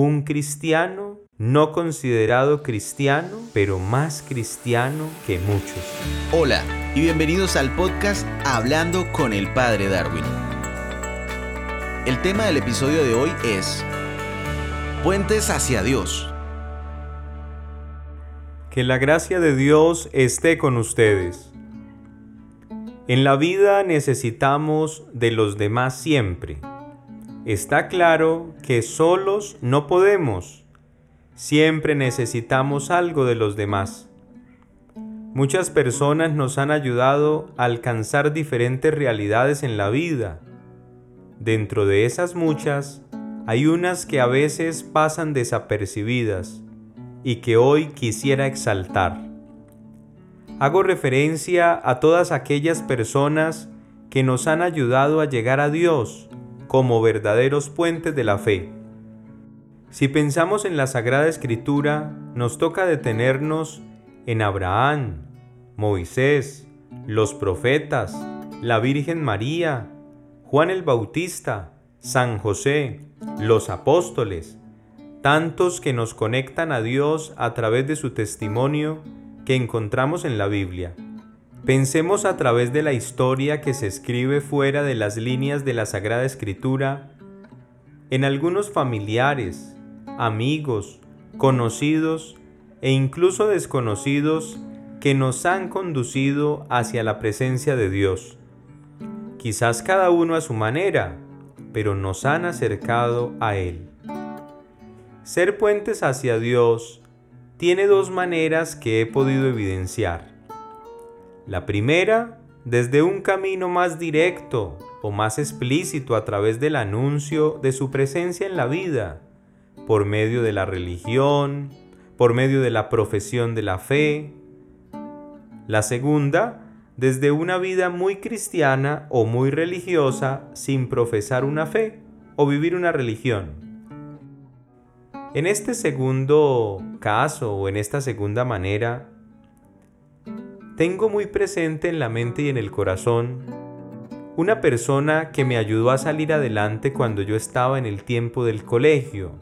un cristiano no considerado cristiano, pero más cristiano que muchos. Hola y bienvenidos al podcast Hablando con el Padre Darwin. El tema del episodio de hoy es Puentes hacia Dios. Que la gracia de Dios esté con ustedes. En la vida necesitamos de los demás siempre. Está claro que solos no podemos Siempre necesitamos algo de los demás. Muchas personas nos han ayudado a alcanzar diferentes realidades en la vida. Dentro de esas muchas, hay unas que a veces pasan desapercibidas y que hoy quisiera exaltar. Hago referencia a todas aquellas personas que nos han ayudado a llegar a Dios como verdaderos puentes de la fe. Si pensamos en la Sagrada Escritura, nos toca detenernos en Abraham, Moisés, los profetas, la Virgen María, Juan el Bautista, San José, los apóstoles, tantos que nos conectan a Dios a través de su testimonio que encontramos en la Biblia. Pensemos a través de la historia que se escribe fuera de las líneas de la Sagrada Escritura en algunos familiares, amigos, conocidos e incluso desconocidos que nos han conducido hacia la presencia de Dios. Quizás cada uno a su manera, pero nos han acercado a Él. Ser puentes hacia Dios tiene dos maneras que he podido evidenciar. La primera, desde un camino más directo o más explícito a través del anuncio de su presencia en la vida, por medio de la religión, por medio de la profesión de la fe. La segunda, desde una vida muy cristiana o muy religiosa sin profesar una fe o vivir una religión. En este segundo caso o en esta segunda manera, tengo muy presente en la mente y en el corazón una persona que me ayudó a salir adelante cuando yo estaba en el tiempo del colegio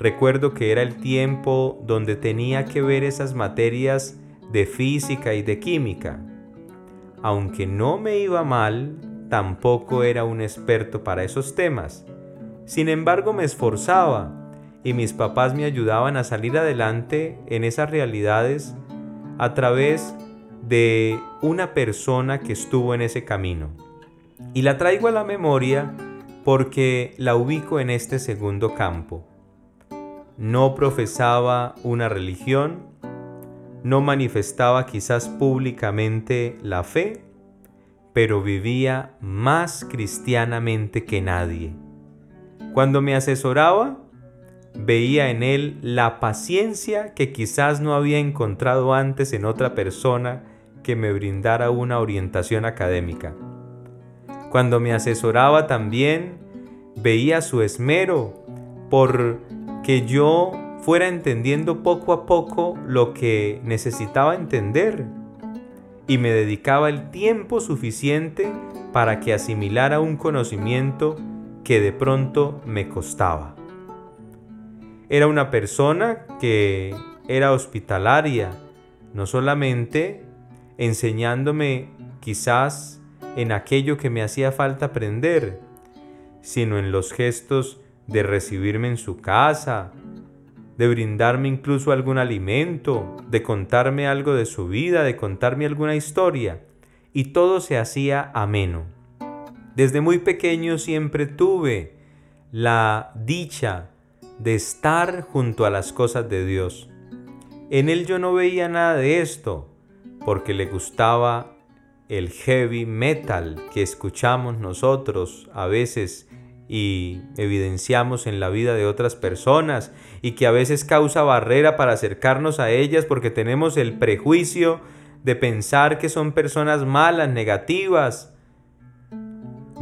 Recuerdo que era el tiempo donde tenía que ver esas materias de física y de química. Aunque no me iba mal, tampoco era un experto para esos temas. Sin embargo, me esforzaba y mis papás me ayudaban a salir adelante en esas realidades a través de una persona que estuvo en ese camino. Y la traigo a la memoria porque la ubico en este segundo campo no profesaba una religión, no manifestaba quizás públicamente la fe, pero vivía más cristianamente que nadie. Cuando me asesoraba, veía en él la paciencia que quizás no había encontrado antes en otra persona que me brindara una orientación académica. Cuando me asesoraba también, veía su esmero por que yo fuera entendiendo poco a poco lo que necesitaba entender y me dedicaba el tiempo suficiente para que asimilara un conocimiento que de pronto me costaba. Era una persona que era hospitalaria, no solamente enseñándome quizás en aquello que me hacía falta aprender, sino en los gestos de recibirme en su casa, de brindarme incluso algún alimento, de contarme algo de su vida, de contarme alguna historia, y todo se hacía ameno. Desde muy pequeño siempre tuve la dicha de estar junto a las cosas de Dios. En él yo no veía nada de esto, porque le gustaba el heavy metal que escuchamos nosotros a veces y evidenciamos en la vida de otras personas y que a veces causa barrera para acercarnos a ellas porque tenemos el prejuicio de pensar que son personas malas, negativas.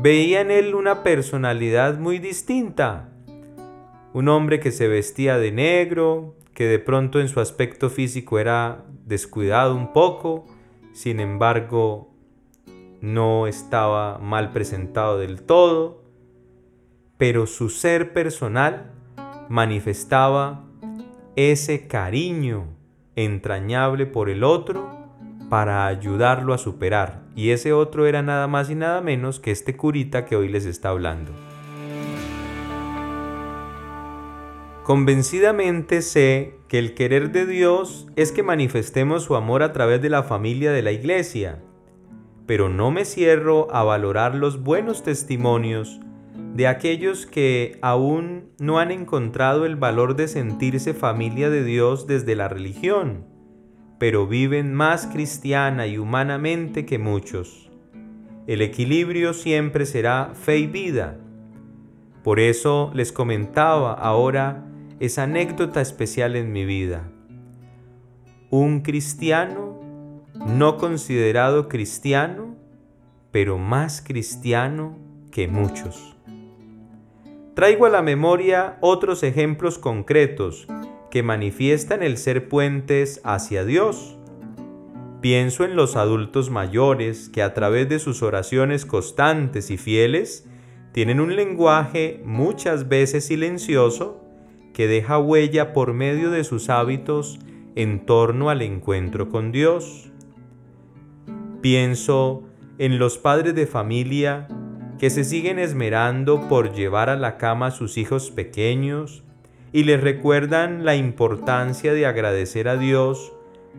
Veía en él una personalidad muy distinta. Un hombre que se vestía de negro, que de pronto en su aspecto físico era descuidado un poco, sin embargo no estaba mal presentado del todo pero su ser personal manifestaba ese cariño entrañable por el otro para ayudarlo a superar. Y ese otro era nada más y nada menos que este curita que hoy les está hablando. Convencidamente sé que el querer de Dios es que manifestemos su amor a través de la familia de la iglesia, pero no me cierro a valorar los buenos testimonios de aquellos que aún no han encontrado el valor de sentirse familia de Dios desde la religión, pero viven más cristiana y humanamente que muchos. El equilibrio siempre será fe y vida. Por eso les comentaba ahora esa anécdota especial en mi vida. Un cristiano no considerado cristiano, pero más cristiano que muchos. Traigo a la memoria otros ejemplos concretos que manifiestan el ser puentes hacia Dios. Pienso en los adultos mayores que a través de sus oraciones constantes y fieles tienen un lenguaje muchas veces silencioso que deja huella por medio de sus hábitos en torno al encuentro con Dios. Pienso en los padres de familia que se siguen esmerando por llevar a la cama a sus hijos pequeños y les recuerdan la importancia de agradecer a Dios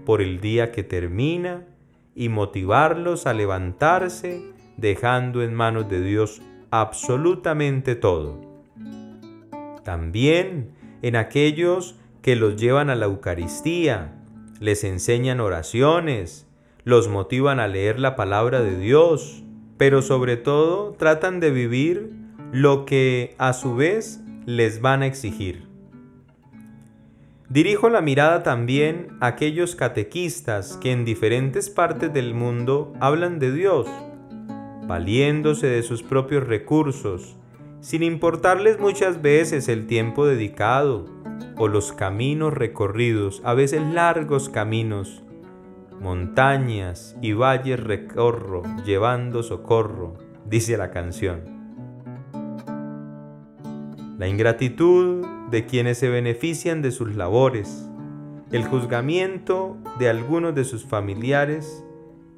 por el día que termina y motivarlos a levantarse dejando en manos de Dios absolutamente todo. También en aquellos que los llevan a la Eucaristía, les enseñan oraciones, los motivan a leer la palabra de Dios, pero sobre todo tratan de vivir lo que a su vez les van a exigir. Dirijo la mirada también a aquellos catequistas que en diferentes partes del mundo hablan de Dios, valiéndose de sus propios recursos, sin importarles muchas veces el tiempo dedicado o los caminos recorridos, a veces largos caminos, montañas y valles recorro, llevando socorro, dice la canción. La ingratitud de quienes se benefician de sus labores, el juzgamiento de algunos de sus familiares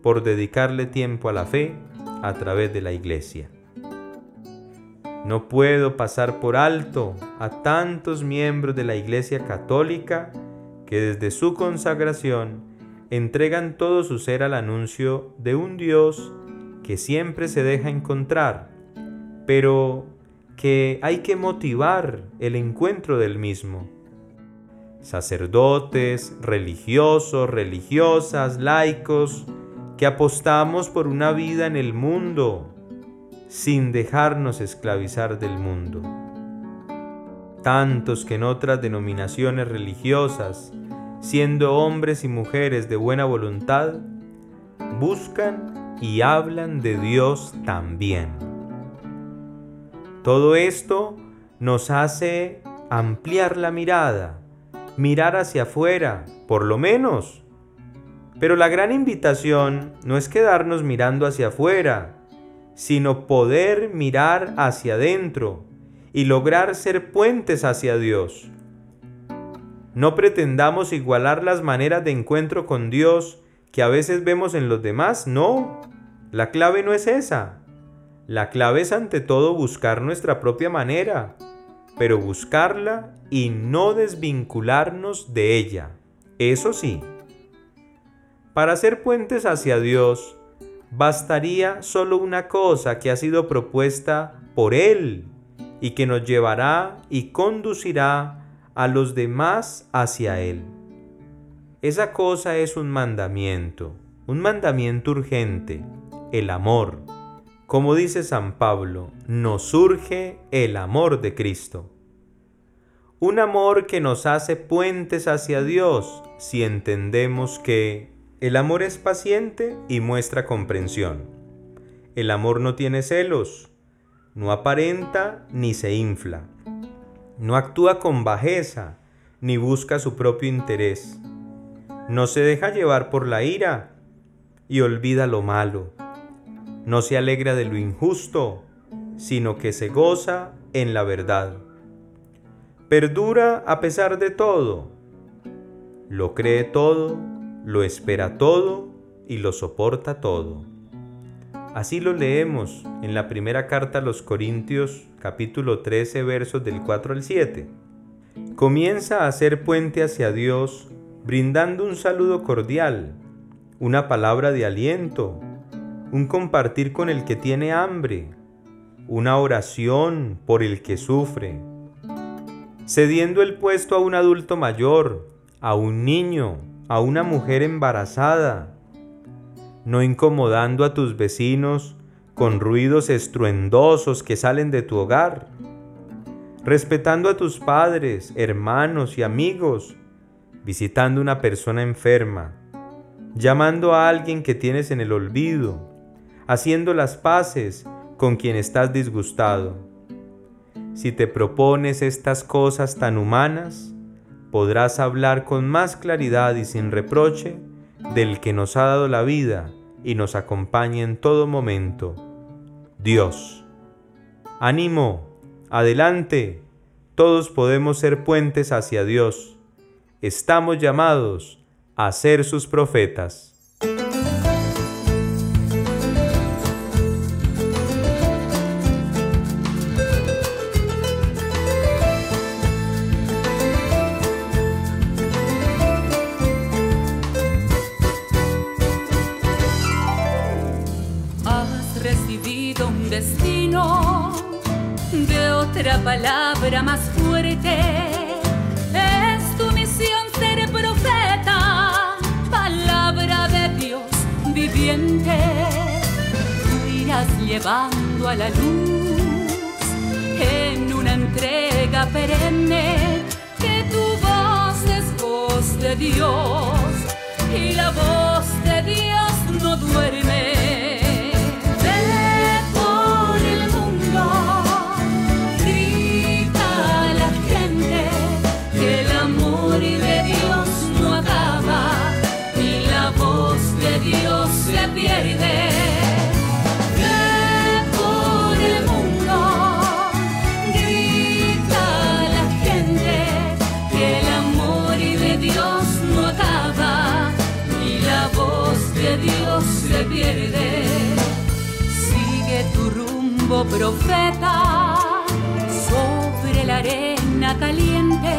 por dedicarle tiempo a la fe a través de la iglesia. No puedo pasar por alto a tantos miembros de la Iglesia Católica que desde su consagración entregan todo su ser al anuncio de un Dios que siempre se deja encontrar, pero que hay que motivar el encuentro del mismo. Sacerdotes, religiosos, religiosas, laicos, que apostamos por una vida en el mundo, sin dejarnos esclavizar del mundo. Tantos que en otras denominaciones religiosas siendo hombres y mujeres de buena voluntad, buscan y hablan de Dios también. Todo esto nos hace ampliar la mirada, mirar hacia afuera, por lo menos. Pero la gran invitación no es quedarnos mirando hacia afuera, sino poder mirar hacia adentro y lograr ser puentes hacia Dios. No pretendamos igualar las maneras de encuentro con Dios que a veces vemos en los demás, no. La clave no es esa. La clave es ante todo buscar nuestra propia manera, pero buscarla y no desvincularnos de ella. Eso sí. Para ser puentes hacia Dios, bastaría solo una cosa que ha sido propuesta por Él y que nos llevará y conducirá a los demás hacia Él. Esa cosa es un mandamiento, un mandamiento urgente, el amor. Como dice San Pablo, nos surge el amor de Cristo. Un amor que nos hace puentes hacia Dios si entendemos que el amor es paciente y muestra comprensión. El amor no tiene celos, no aparenta ni se infla no actúa con bajeza ni busca su propio interés. No se deja llevar por la ira y olvida lo malo. No se alegra de lo injusto, sino que se goza en la verdad. perdura a pesar de todo, lo cree todo, lo espera todo y lo soporta todo. Así lo leemos en la primera carta a los Corintios capítulo 13 versos del 4 al 7. Comienza a hacer puente hacia Dios brindando un saludo cordial, una palabra de aliento, un compartir con el que tiene hambre, una oración por el que sufre, cediendo el puesto a un adulto mayor, a un niño, a una mujer embarazada, no incomodando a tus vecinos con ruidos estruendosos que salen de tu hogar, respetando a tus padres, hermanos y amigos, visitando una persona enferma, llamando a alguien que tienes en el olvido, haciendo las paces con quien estás disgustado. Si te propones estas cosas tan humanas, podrás hablar con más claridad y sin reproche del que nos ha dado la vida y nos acompaña en todo momento, Dios. Ánimo, adelante, todos podemos ser puentes hacia Dios. Estamos llamados a ser sus profetas. Otra palabra más fuerte. Es tu misión ser profeta, palabra de Dios viviente. Tú irás llevando a la luz en una entrega perenne que tu voz es voz de Dios y la voz de Dios no duerme. Profeta sobre la arena caliente.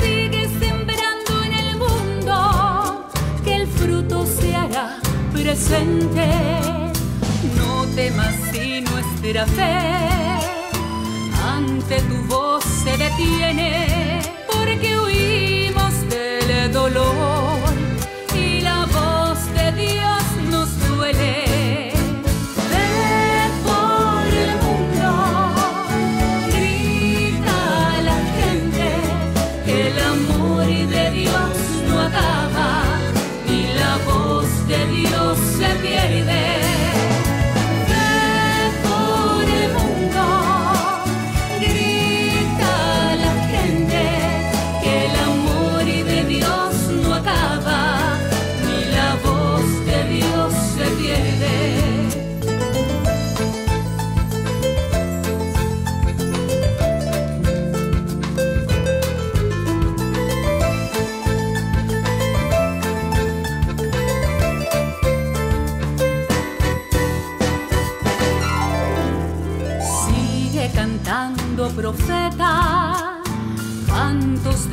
Sigue sembrando en el mundo que el fruto se hará presente. No temas si nuestra fe ante tu voz se detiene, porque huimos del dolor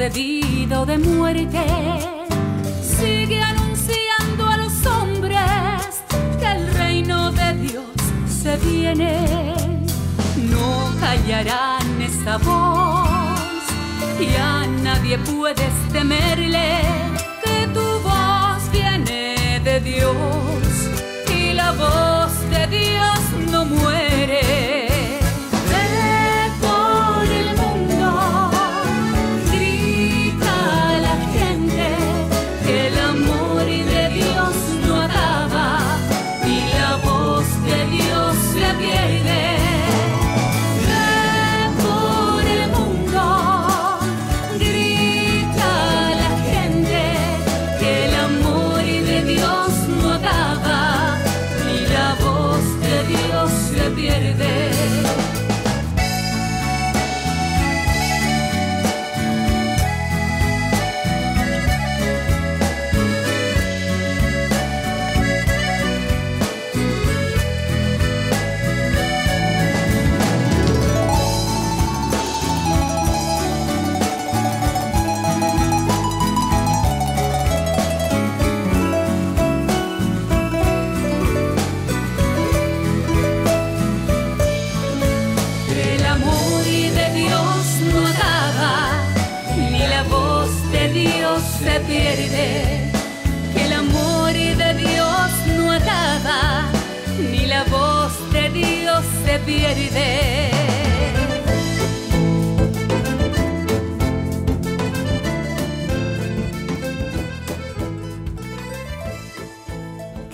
de de muerte, sigue anunciando a los hombres que el reino de Dios se viene. No callarán esta voz y a nadie puedes temerle, que tu voz viene de Dios y la voz